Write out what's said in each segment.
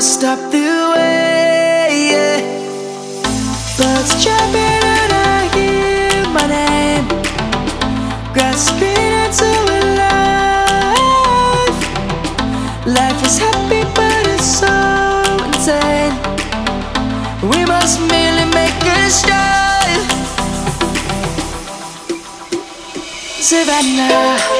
will stop the way. Yeah. Birds jumping and I hear my name, grasping into a life. Life is happy, but it's so insane. We must merely make a start. Savannah.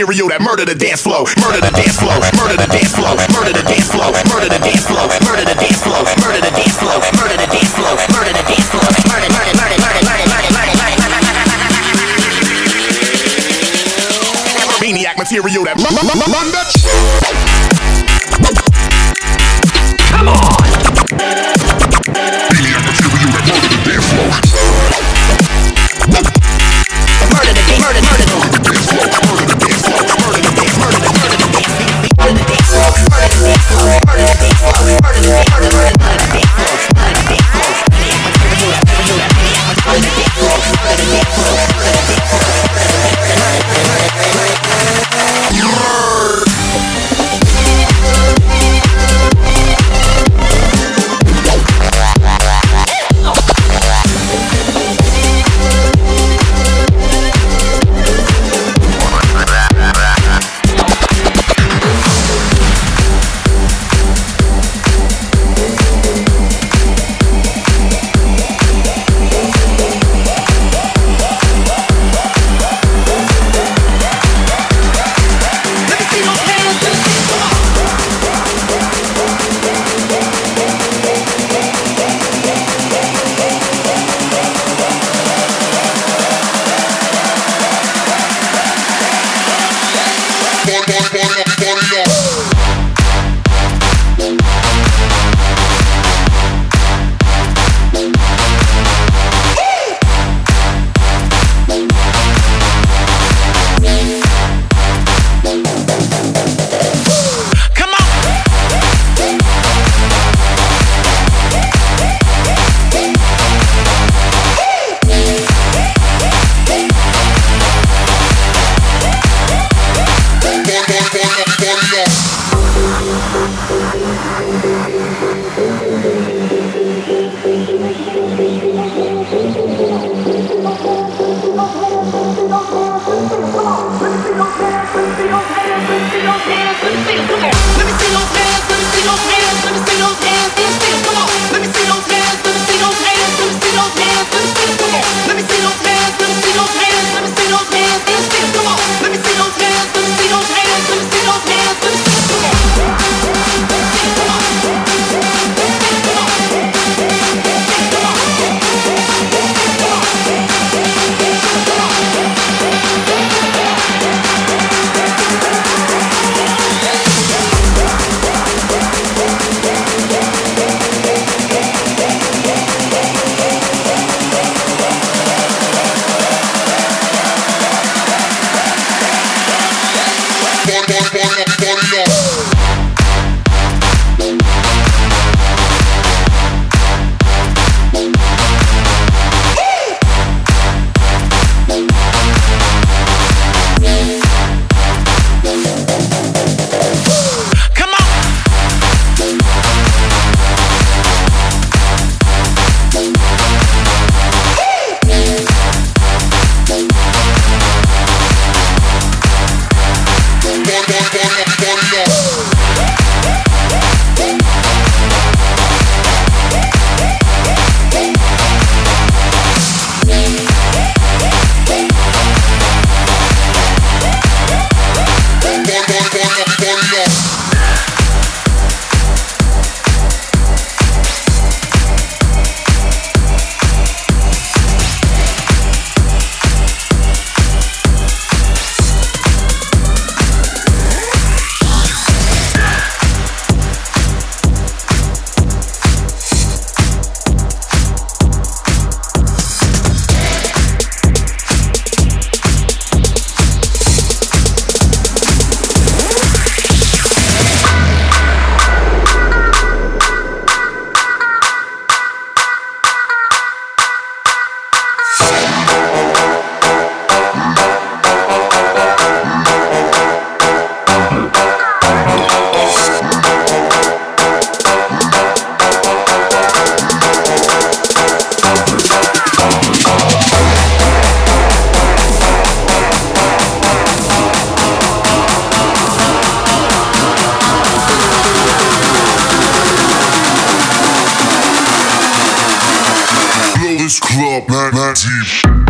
material that murder the dance flow. Deep.